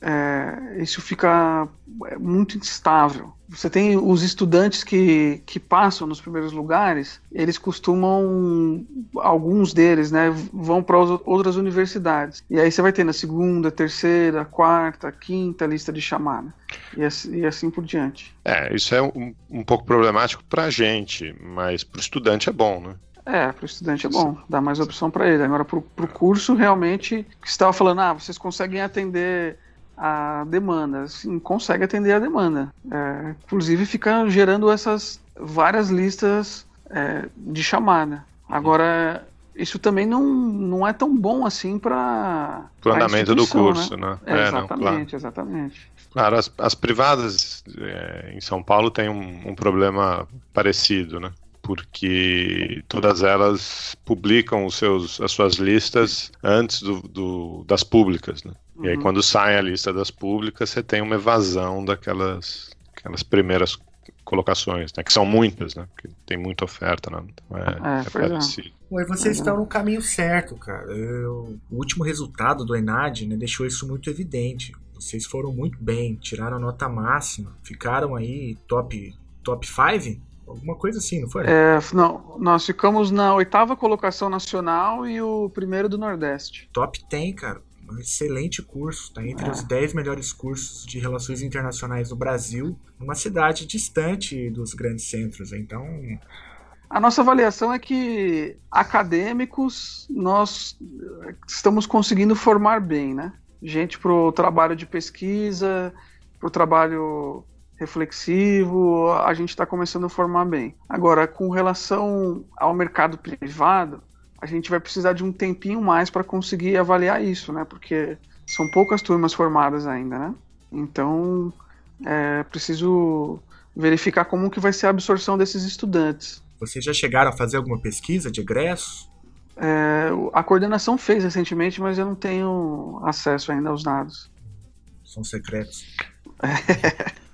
é, isso fica é, muito instável. Você tem os estudantes que, que passam nos primeiros lugares, eles costumam, alguns deles, né, vão para outras universidades. E aí você vai ter na segunda, terceira, quarta, quinta lista de chamada. E assim, e assim por diante. É, isso é um, um pouco problemático para a gente, mas para o estudante é bom, né? É, para o estudante é bom, dá mais opção para ele. Agora, para o curso, realmente, que você estava falando, ah, vocês conseguem atender a demanda. Sim, consegue atender a demanda. É, inclusive, fica gerando essas várias listas é, de chamada. Agora, isso também não, não é tão bom assim para. O andamento do curso, né? né? É, exatamente, não, claro. exatamente. Claro, as, as privadas é, em São Paulo têm um, um problema parecido, né? porque todas elas publicam os seus, as suas listas antes do, do das públicas. Né? Uhum. E aí, uhum. quando sai a lista das públicas, você tem uma evasão daquelas aquelas primeiras colocações, né? Que são muitas, né? Porque tem muita oferta, né? Então é, é, é parecido. Pô, vocês estão no caminho certo, cara. Eu, o último resultado do Enad né, deixou isso muito evidente. Vocês foram muito bem, tiraram a nota máxima, ficaram aí top top 5 Alguma coisa assim, não foi? É, não, nós ficamos na oitava colocação nacional e o primeiro do Nordeste. Top 10, cara. Um excelente curso. Está entre é. os 10 melhores cursos de relações internacionais do Brasil, numa cidade distante dos grandes centros. Então. A nossa avaliação é que acadêmicos nós estamos conseguindo formar bem, né? Gente para o trabalho de pesquisa, para o trabalho reflexivo, a gente está começando a formar bem. Agora, com relação ao mercado privado, a gente vai precisar de um tempinho mais para conseguir avaliar isso, né? Porque são poucas turmas formadas ainda, né? Então, é preciso verificar como que vai ser a absorção desses estudantes. Vocês já chegaram a fazer alguma pesquisa de egresso? É, a coordenação fez recentemente, mas eu não tenho acesso ainda aos dados. São secretos. É.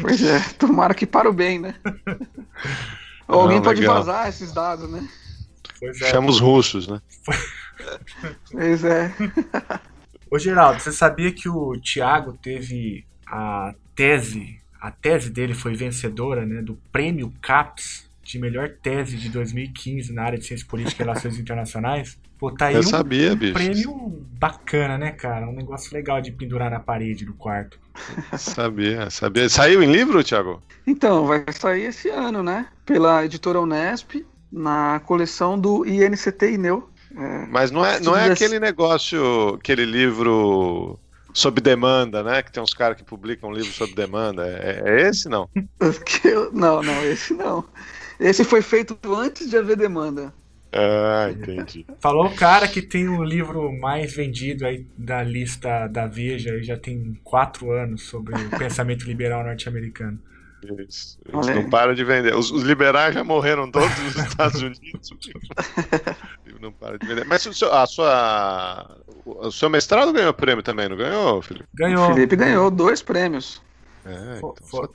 Pois é, tomara que para o bem, né? Alguém Não, pode vazar esses dados, né? Pois é. Chama os russos, né? pois é. Ô Geraldo, você sabia que o Thiago teve a tese, a tese dele foi vencedora, né, do Prêmio CAPES de melhor tese de 2015 na área de ciência política e relações internacionais? Pô, tá aí Eu um, sabia, bicho. prêmio bacana, né, cara? Um negócio legal de pendurar na parede do quarto. sabia, sabia. Saiu em livro, Thiago? Então, vai sair esse ano, né? Pela editora Unesp, na coleção do INCT INEU. É, Mas não é, não é aquele negócio, aquele livro sob demanda, né? Que tem uns caras que publicam livro sob demanda. É, é esse, não? não, não, esse não. Esse foi feito antes de haver demanda. Ah, entendi. Falou o cara que tem o livro mais vendido aí da lista da Veja e já tem quatro anos sobre o pensamento liberal norte-americano. Isso, isso não para de vender. Os, os, liberais já morreram todos nos Estados Unidos. não para de vender. Mas o seu, a sua, o seu mestrado ganhou prêmio também, não ganhou, Felipe? Ganhou. O Felipe ganhou dois prêmios. É, então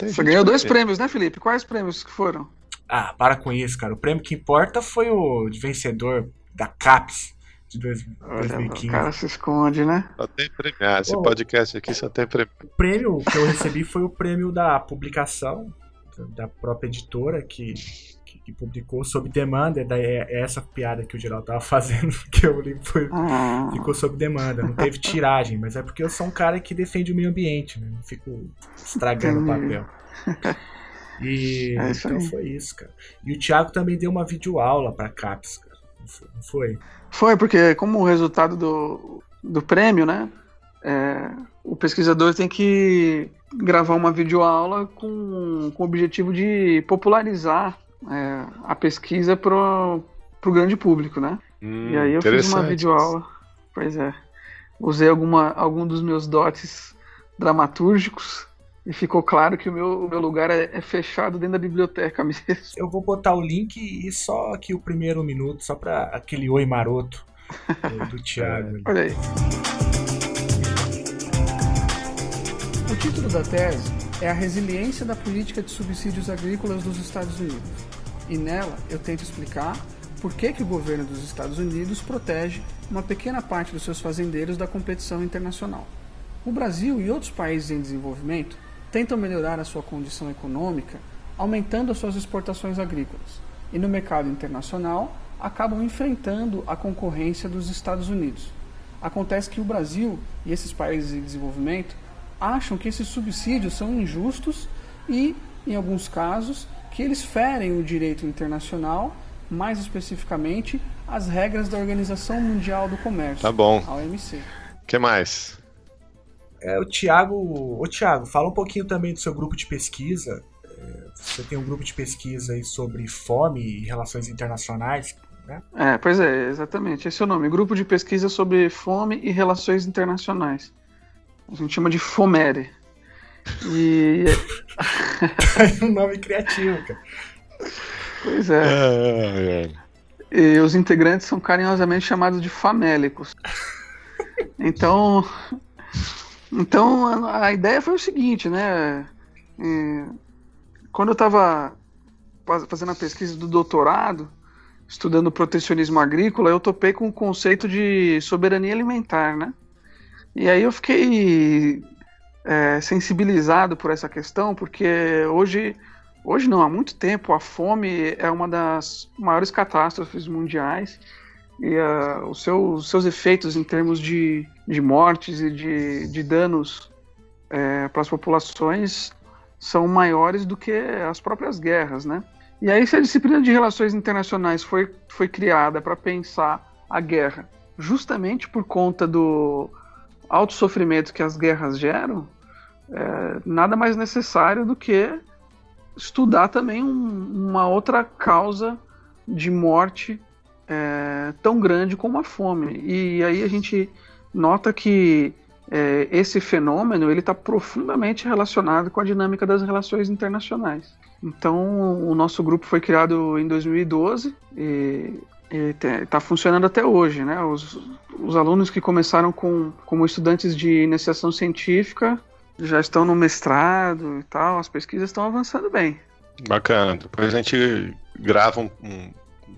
Você ganhou dois prêmios, né, Felipe? Quais prêmios que foram? Ah, para com isso, cara. O prêmio que importa foi o vencedor da CAPES de dois, 2015. O cara se esconde, né? Só tem prêmio. Ah, esse podcast aqui só tem prêmio. O prêmio que eu recebi foi o prêmio da publicação, da própria editora que, que, que publicou sob demanda. Daí é essa piada que o Geraldo tava fazendo, que eu li foi, ah. ficou sob demanda. Não teve tiragem, mas é porque eu sou um cara que defende o meio ambiente, né? Não fico estragando o papel. E é então aí. foi isso, cara. E o Thiago também deu uma videoaula para CAPES, cara. Não foi? Foi, porque como resultado do, do prêmio, né? É, o pesquisador tem que gravar uma videoaula com, com o objetivo de popularizar é, a pesquisa para o grande público, né? Hum, e aí eu fiz uma videoaula. Pois é. Usei alguma, algum dos meus dotes dramatúrgicos e ficou claro que o meu, o meu lugar é, é, fechado dentro da biblioteca mesmo. Eu vou botar o link e só aqui o primeiro minuto, só para aquele oi maroto do, do Thiago. Olha aí. O título da tese é A Resiliência da Política de Subsídios Agrícolas dos Estados Unidos. E nela eu tento explicar por que, que o governo dos Estados Unidos protege uma pequena parte dos seus fazendeiros da competição internacional. O Brasil e outros países em desenvolvimento tentam melhorar a sua condição econômica aumentando as suas exportações agrícolas e no mercado internacional acabam enfrentando a concorrência dos Estados Unidos. Acontece que o Brasil e esses países em desenvolvimento acham que esses subsídios são injustos e, em alguns casos, que eles ferem o direito internacional, mais especificamente as regras da Organização Mundial do Comércio, Tá bom. a OMC. O que mais? É, o Thiago. Ô, Thiago, fala um pouquinho também do seu grupo de pesquisa. É, Você tem um grupo de pesquisa aí sobre fome e relações internacionais, né? É, pois é, exatamente. Esse é o nome. Grupo de Pesquisa sobre Fome e Relações Internacionais. A gente chama de FOMERE. E, um nome criativo, cara. pois é. É, é. E os integrantes são carinhosamente chamados de famélicos. Então, então a, a ideia foi o seguinte, né? É, quando eu estava fazendo a pesquisa do doutorado, estudando protecionismo agrícola, eu topei com o conceito de soberania alimentar, né? E aí eu fiquei é, sensibilizado por essa questão, porque hoje, hoje não, há muito tempo, a fome é uma das maiores catástrofes mundiais e ah, os, seus, os seus efeitos em termos de, de mortes e de, de danos é, para as populações são maiores do que as próprias guerras, né? E aí, se a disciplina de relações internacionais foi, foi criada para pensar a guerra justamente por conta do alto sofrimento que as guerras geram, é, nada mais necessário do que estudar também um- uma outra causa de morte é, tão grande como a fome. E aí a gente nota que é, esse fenômeno ele está profundamente relacionado com a dinâmica das relações internacionais. Então, o nosso grupo foi criado em 2012 e está funcionando até hoje. Né? Os, os alunos que começaram com, como estudantes de iniciação científica já estão no mestrado e tal, as pesquisas estão avançando bem. Bacana. Depois a gente grava um, um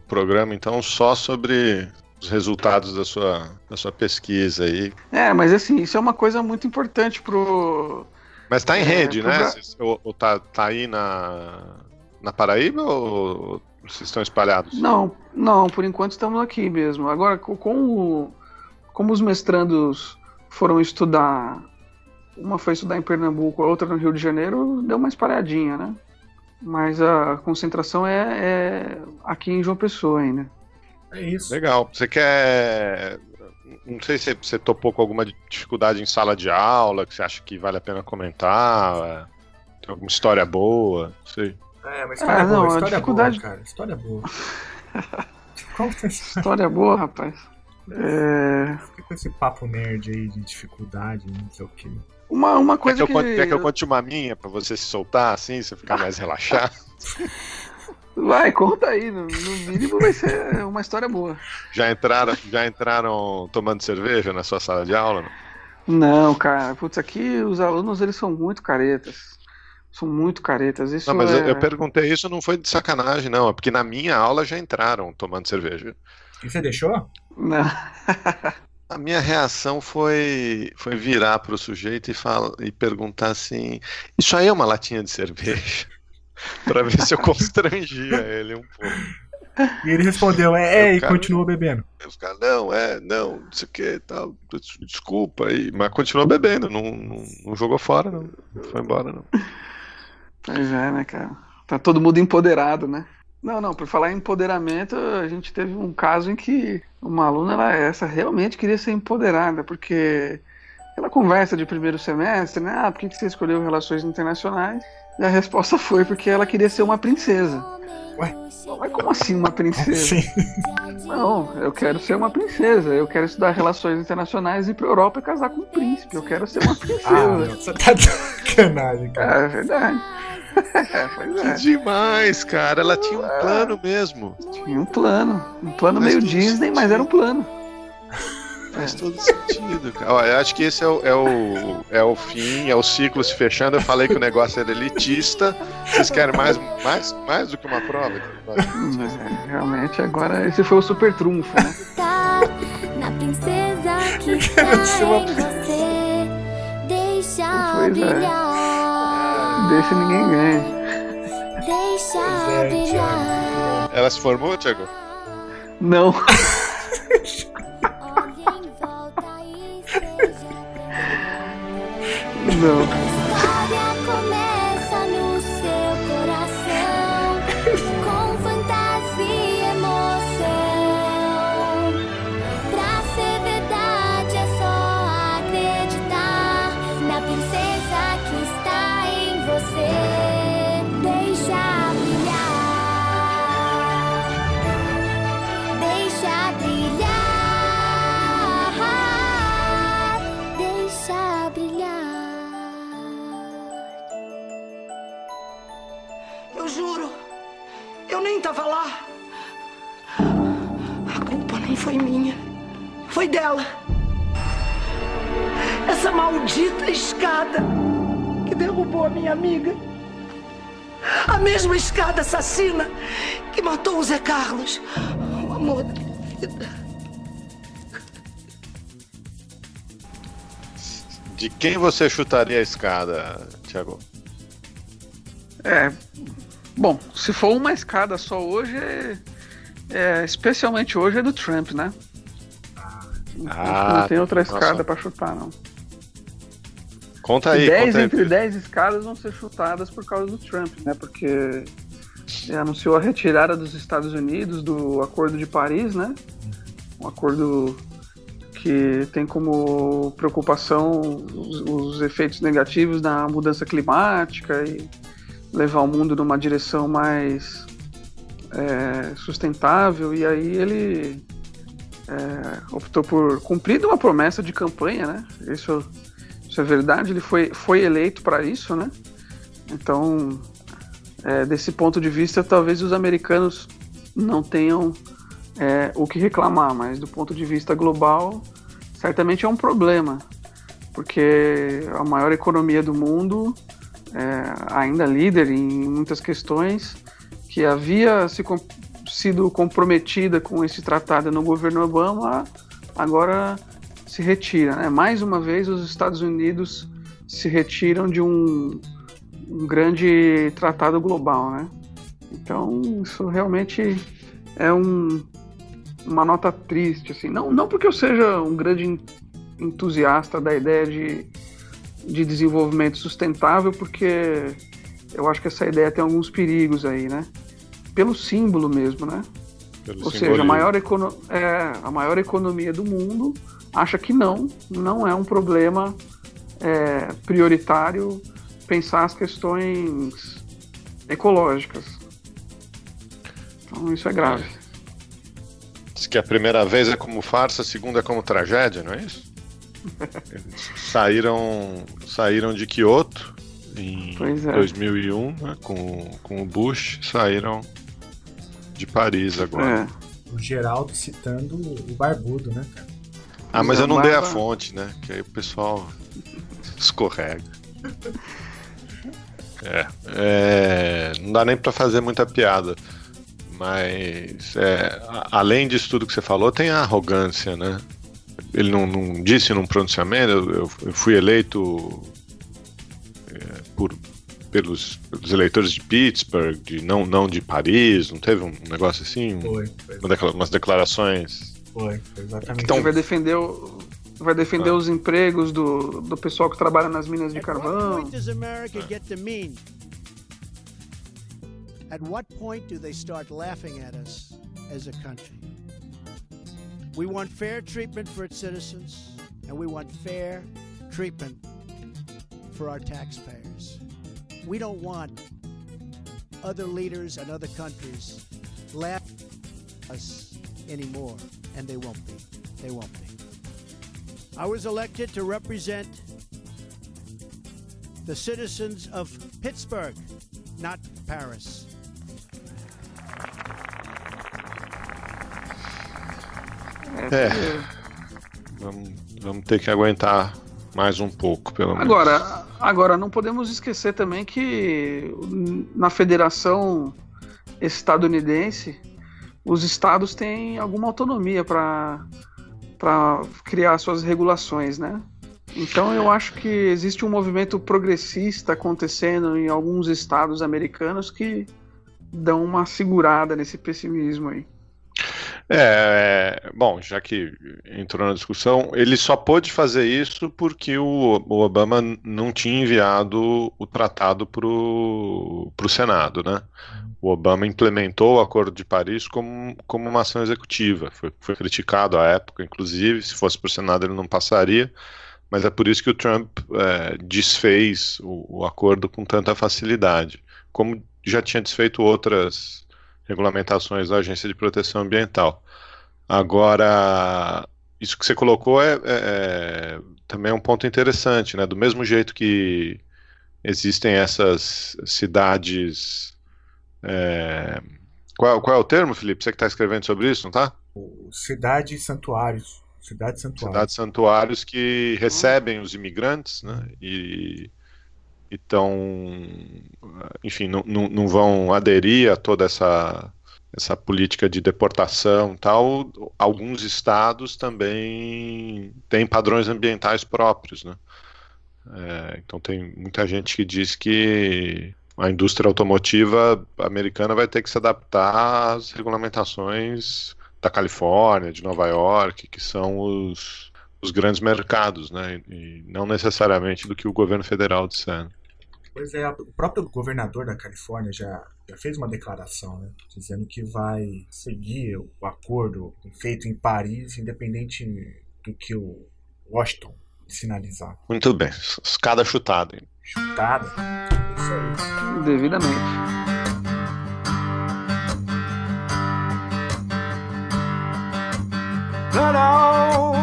programa, então, só sobre os resultados da sua, da sua pesquisa aí. É, mas assim, isso é uma coisa muito importante pro. Mas tá em É, rede, pro né? Ou, ou tá, tá aí na, na Paraíba ou vocês estão espalhados? Não, não, por enquanto estamos aqui mesmo. Agora, co- com o- como os mestrandos foram estudar, uma foi estudar em Pernambuco, a outra no Rio de Janeiro, deu uma espalhadinha, né? Mas a concentração é, é aqui em João Pessoa ainda. É isso. Legal. Você quer. Não sei se você topou com alguma dificuldade em sala de aula, que você acha que vale a pena comentar. é, Tem alguma história boa? Não sei. É, mas história Ah, boa, não, a história dificuldade- boa, cara. História boa. Qual que esse, História boa, rapaz. É, fica com esse papo nerd aí de dificuldade, não sei o quê. Uma, uma Quer que, coisa eu que. conte, quer que eu conte uma minha pra você se soltar assim, você ficar mais relaxado? Vai, conta aí. No, no mínimo vai ser uma história boa. Já entraram, já entraram tomando cerveja na sua sala de aula? não? Não, cara. Putz, aqui os alunos eles são muito caretas. São muito caretas. Isso Não, mas eu, é... eu perguntei isso não foi de sacanagem, não. É porque na minha aula já entraram tomando cerveja. E você deixou? Não. A minha reação foi, foi virar pro sujeito e, fala, e perguntar assim: Isso aí é uma latinha de cerveja? pra ver se eu constrangia ele um pouco. E ele respondeu, é, é, Eu, e cara- continuou bebendo. Os caras, não, é, não, não sei o que tal. des- Desculpa aí. Mas continuou bebendo, não, não, não jogou fora, não. Não foi embora, não. Pois é, né, cara? Tá todo mundo empoderado, né? Não, não, por falar em empoderamento, a gente teve um caso em que uma aluna, ela, essa realmente queria ser empoderada, porque ela conversa de primeiro semestre, né? Ah, por que você escolheu relações internacionais? E a resposta foi porque ela queria ser uma princesa. Ué? Mas como assim uma princesa? Sim. Não, eu quero ser uma princesa. Eu quero estudar relações internacionais e ir pra Europa e casar com um príncipe. Eu quero ser uma Ah, princesa. não, você tá de sacanagem, cara. é verdade. É, é. demais, cara. Ela tinha um plano mesmo. Tinha um plano. Um plano Faz meio Disney, mas era um plano. Faz todo sentido, cara. Ó, eu acho que esse é o, é, o, é o fim, é o ciclo se fechando. Eu falei que o negócio era elitista. Vocês querem mais, mais, mais do que uma prova? Mas, é, realmente, agora esse foi o super trunfo, né? tá na princesa que quero ser uma está em você. Deixa é. brilhar. Deixa ninguém ganhar. Deixa é. Ela se formou, Thiago? Não. E Não. Amiga. A mesma escada assassina que matou o Zé Carlos, o amor da minha vida. De quem você chutaria a escada, Thiago? É. Bom, se for uma escada só hoje, é, é- especialmente hoje, é do Trump, né? Não- Ah, não tem outra escada pra chutar, não. Conta aí, 10 conta aí. entre 10 escadas vão ser chutadas por causa do Trump, né? Porque ele anunciou a retirada dos Estados Unidos do Acordo de Paris, né? Um acordo que tem como preocupação os, os efeitos negativos da mudança climática e levar o mundo numa direção mais é, sustentável. E aí ele é, optou por cumprir uma promessa de campanha, né? Isso isso é verdade, ele foi, foi eleito para isso, né? Então, é, desse ponto de vista, talvez os americanos não tenham é, o que reclamar, mas do ponto de vista global, certamente é um problema, porque a maior economia do mundo, é, ainda líder em muitas questões, que havia se sido comprometida com esse tratado no governo Obama, agora se retira. Né? Mais uma vez, os Estados Unidos se retiram de um, um grande tratado global. Né? Então, isso realmente é um, uma nota triste. Assim. Não, não porque eu seja um grande en- entusiasta da ideia de, de desenvolvimento sustentável, porque eu acho que essa ideia tem alguns perigos aí, né? Pelo símbolo mesmo, né? Pelo Ou seja, a simbolismo. maior, econo é, a maior economia do mundo acha que não, não é um problema é, prioritário pensar as questões ecológicas. Então isso é grave. Diz que a primeira vez é como farsa, a segunda é como tragédia, não é isso? Eles saíram, saíram de Kyoto em Pois é. 2001, né, com, com o Bush, saíram de Paris agora. É. O Geraldo citando o Barbudo, né, cara? Ah, mas eu não dei a fonte, né? Que aí o pessoal escorrega. É, é, não dá nem pra fazer muita piada. Mas, é, além disso tudo que você falou, tem a arrogância, né? Ele não, não disse num pronunciamento, eu, eu- fui eleito é, por, pelos, pelos eleitores de Pittsburgh, de, não, não de Paris, não teve um negócio assim? Foi, foi, uma umas declarações. Foi, foi exatamente. Então- vai defender, o- vai defender Ah. os empregos do, do pessoal que trabalha nas minas de At what carvão. point does America get demeaned? At what point do they start laughing at us as a country? We want fair treatment for its citizens, and we want fair treatment for our taxpayers. We don't want other leaders and other countries laughing at us anymore, and they won't be. They won't be. I was elected to represent the citizens of Pittsburgh, not Paris. É. Vamos, vamos ter que aguentar mais um pouco, pelo menos. Agora, agora, não podemos esquecer também que na federação estadunidense, os estados têm alguma autonomia para criar suas regulações, né? Então eu acho que existe um movimento progressista acontecendo em alguns estados americanos que dão uma segurada nesse pessimismo aí. É, é, bom, já que entrou na discussão, ele só pôde fazer isso porque o, o Obama não tinha enviado o tratado para o Senado, né? O Obama implementou o Acordo de Paris como, como uma ação executiva. Foi, foi criticado à época, inclusive, se fosse para o Senado ele não passaria, mas é por isso que o Trump é, desfez o, o acordo com tanta facilidade, como já tinha desfeito outras regulamentações da Agência de Proteção Ambiental. Agora, isso que você colocou é, é, é, também é um ponto interessante, né? Do mesmo jeito que existem essas cidades. É... Qual, qual, é o termo, Felipe? Você que está escrevendo sobre isso, não tá? Cidades santuários. Cidades santuários. Cidades santuários que recebem os imigrantes, né? E então, enfim, não, não, não vão aderir a toda essa, essa política de deportação tal. Alguns estados também têm padrões ambientais próprios, né? É, então tem muita gente que diz que a indústria automotiva americana vai ter que se adaptar às regulamentações da Califórnia, de Nova York, que são os, os grandes mercados, né? E não necessariamente do que o governo federal disser. Pois é, o próprio governador da Califórnia já, já fez uma declaração, né, dizendo que vai seguir o acordo feito em Paris, independente do que o Washington sinalizar. Muito bem, escada chutada. Hein? Chutada? Isso aí. Devidamente. Run on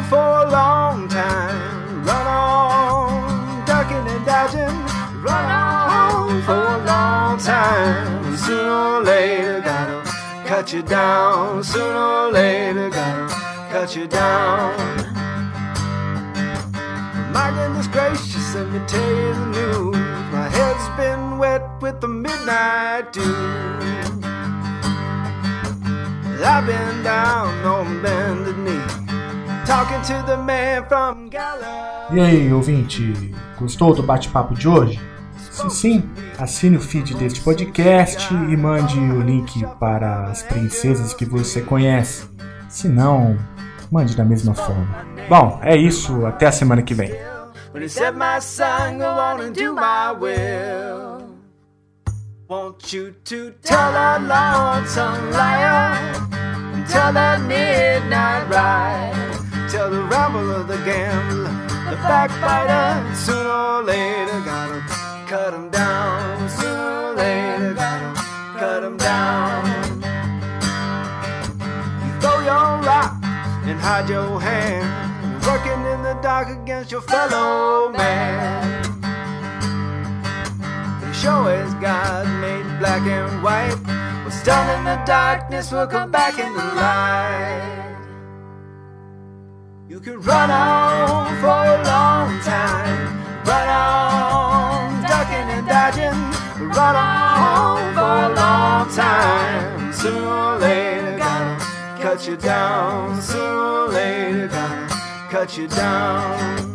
Sooner or later, gotta cut you down. Sooner or later, gotta cut you down. My goodness gracious, let me tell you the news. My head's been wet with the midnight dew. I've been down on bended knee, talking to the man from Galilee. E aí, ouvinte, gostou do bate-papo de hoje? Se sim, assine o feed deste podcast e mande o link para as princesas que você conhece. Se não, mande da mesma forma. Bom, é isso. Até a semana que vem. Won't you to tell that lonesome liar, tell that midnight ride, tell the of the the backbiter, sooner or later gotta cut them down. Sooner or later, cut them down. You throw your rock and hide your hand. You're working in the dark against your fellow man. The show is God made black and white. What's done in the darkness will come back in the light. You can run on for a long time, run on, run on for a long time. Sooner or later, gotta cut you down. Sooner or later, gotta cut you down.